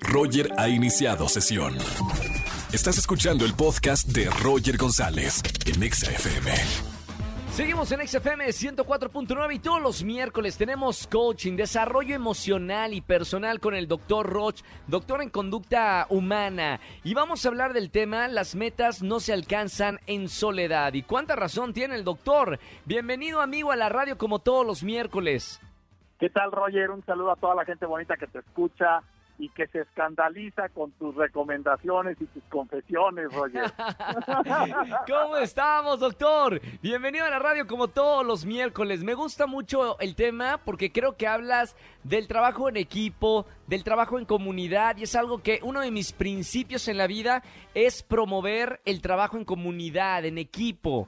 Roger ha iniciado sesión. Estás escuchando el podcast de Roger González en Exa FM. Seguimos en XFM 104.9 y todos los miércoles tenemos coaching, desarrollo emocional y personal con el doctor Roch, doctor en conducta humana. Y vamos a hablar del tema, las metas no se alcanzan en soledad. ¿Y cuánta razón tiene el doctor? Bienvenido amigo a la radio como todos los miércoles. ¿Qué tal Roger? Un saludo a toda la gente bonita que te escucha y que se escandaliza con tus recomendaciones y tus confesiones, Roger. ¿Cómo estamos, doctor? Bienvenido a la radio como todos los miércoles. Me gusta mucho el tema porque creo que hablas del trabajo en equipo, del trabajo en comunidad y es algo que uno de mis principios en la vida es promover el trabajo en comunidad, en equipo.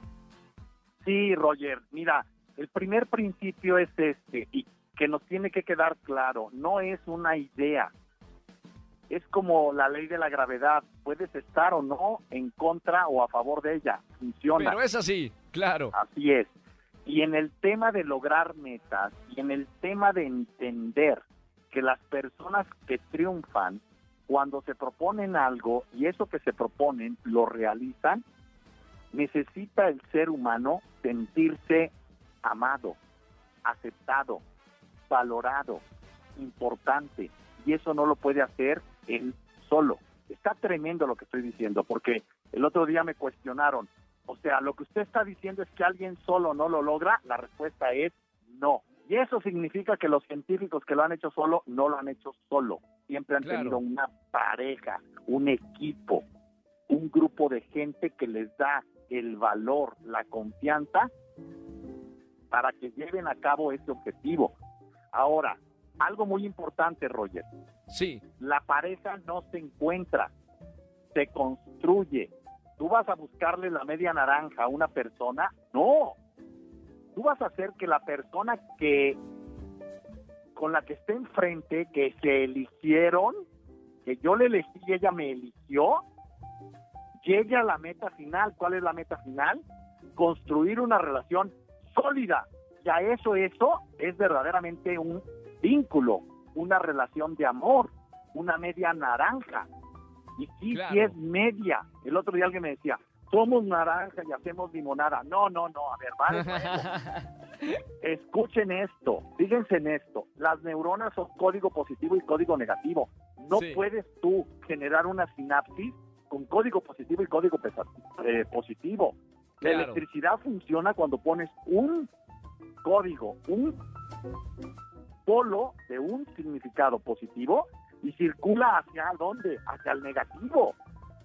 Sí, Roger, mira, el primer principio es este y que nos tiene que quedar claro, no es una idea, es como la ley de la gravedad, puedes estar o no en contra o a favor de ella, funciona. Pero es así, claro. Así es. Y en el tema de lograr metas y en el tema de entender que las personas que triunfan, cuando se proponen algo y eso que se proponen lo realizan, necesita el ser humano sentirse amado, aceptado, valorado, importante. Y eso no lo puede hacer él solo. Está tremendo lo que estoy diciendo, porque el otro día me cuestionaron, o sea, lo que usted está diciendo es que alguien solo no lo logra, la respuesta es no. Y eso significa que los científicos que lo han hecho solo no lo han hecho solo. Siempre han tenido una pareja, un equipo, un grupo de gente que les da el valor, la confianza para que lleven a cabo ese objetivo. Ahora, algo muy importante, Roger. Sí. La pareja no se encuentra, se construye. ¿Tú vas a buscarle la media naranja a una persona? No. Tú vas a hacer que la persona que con la que esté enfrente, que se eligieron, que yo le elegí y ella me eligió, llegue a la meta final. ¿Cuál es la meta final? Construir una relación sólida. Ya eso, eso es verdaderamente un vínculo, una relación de amor, una media naranja. Y sí, sí es media. El otro día alguien me decía, somos naranja y hacemos limonada. No, no, no, a ver, vale. Escuchen esto, fíjense en esto. Las neuronas son código positivo y código negativo. No puedes tú generar una sinapsis con código positivo y código eh, positivo. La electricidad funciona cuando pones un código, un polo de un significado positivo y circula hacia dónde? Hacia el negativo.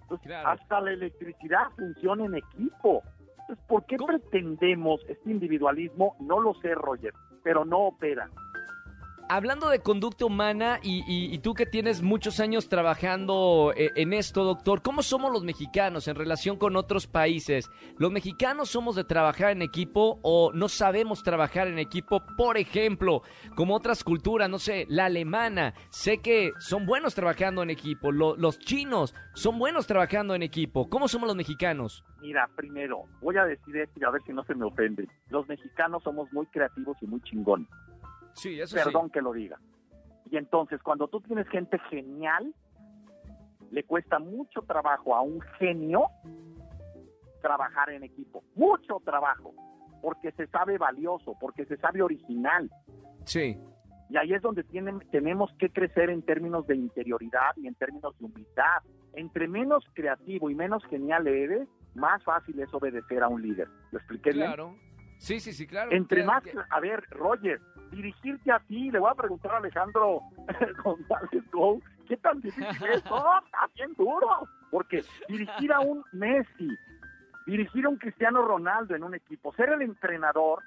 Entonces, hasta la electricidad funciona en equipo. Entonces, ¿por qué pretendemos este individualismo? No lo sé, Roger, pero no opera hablando de conducta humana y, tú que tienes muchos años trabajando eh, en esto, doctor, ¿cómo somos los mexicanos en relación con otros países? ¿Los mexicanos somos de trabajar en equipo o no sabemos trabajar en equipo? Por ejemplo, como otras culturas, no sé, la alemana, sé que son buenos trabajando en equipo, los chinos son buenos trabajando en equipo. ¿Cómo somos los mexicanos? Mira, primero, voy a decir esto y a ver si no se me ofende. Los mexicanos somos muy creativos y muy chingones. Sí, eso Perdón que lo diga. Y entonces, cuando tú tienes gente genial, le cuesta mucho trabajo a un genio trabajar en equipo. Mucho trabajo. Porque se sabe valioso, porque se sabe original. Sí. Y ahí es donde tienen, tenemos que crecer en términos de interioridad y en términos de humildad. Entre menos creativo y menos genial eres, más fácil es obedecer a un líder. ¿Lo expliqué bien? Sí, sí, sí, claro. Entre más, a ver, Roger, dirigirte a ti, le voy a preguntar a Alejandro González ¿qué tan difícil es? No, está bien duro, porque dirigir a un Messi, dirigir a un Cristiano Ronaldo en un equipo, ser el entrenador,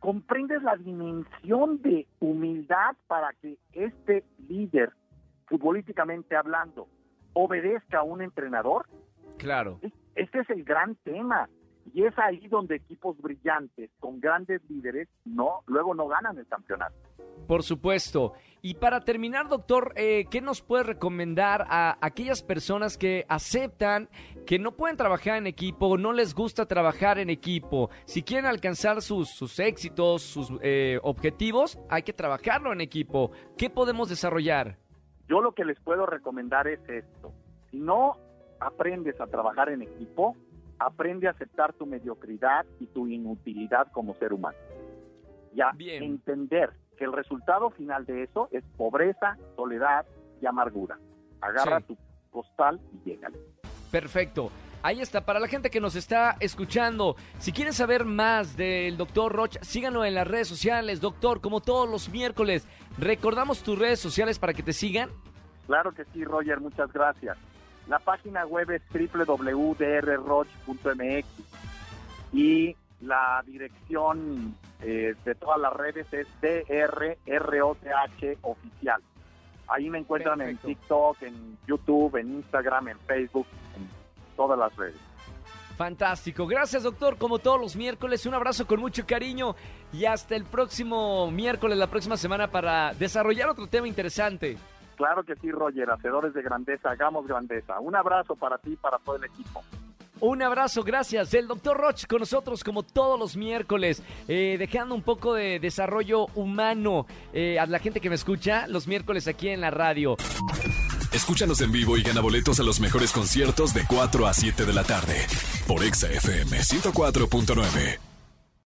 comprendes la dimensión de humildad para que este líder, futbolísticamente hablando, obedezca a un entrenador. Claro. Este es el gran tema. Y es ahí donde equipos brillantes, con grandes líderes, no, luego no ganan el campeonato. Por supuesto. Y para terminar, doctor, eh, ¿qué nos puede recomendar a aquellas personas que aceptan que no pueden trabajar en equipo, no les gusta trabajar en equipo? Si quieren alcanzar sus, sus éxitos, sus eh, objetivos, hay que trabajarlo en equipo. ¿Qué podemos desarrollar? Yo lo que les puedo recomendar es esto. Si no aprendes a trabajar en equipo, aprende a aceptar tu mediocridad y tu inutilidad como ser humano. Ya entender que el resultado final de eso es pobreza, soledad y amargura. Agarra tu costal y llégale. Perfecto. Ahí está, para la gente que nos está escuchando, si quieren saber más del doctor Rocha, síganlo en las redes sociales, doctor, como todos los miércoles. ¿Recordamos tus redes sociales para que te sigan? Claro que sí, Roger, muchas gracias. La página web es www.drroch.mx y la dirección eh, de todas las redes es DRROCH oficial. Ahí me encuentran en TikTok, en YouTube, en Instagram, en Facebook, en todas las redes. Fantástico. Gracias, doctor. Como todos los miércoles, un abrazo con mucho cariño y hasta el próximo miércoles, la próxima semana, para desarrollar otro tema interesante. Claro que sí, Roger. Hacedores de grandeza, hagamos grandeza. Un abrazo para ti y para todo el equipo. Un abrazo, gracias. El doctor Roch con nosotros como todos los miércoles, eh, dejando un poco de desarrollo humano eh, a la gente que me escucha los miércoles aquí en la radio. Escúchanos en vivo y gana boletos a los mejores conciertos de 4 a 7 de la tarde por Exa FM 104.9.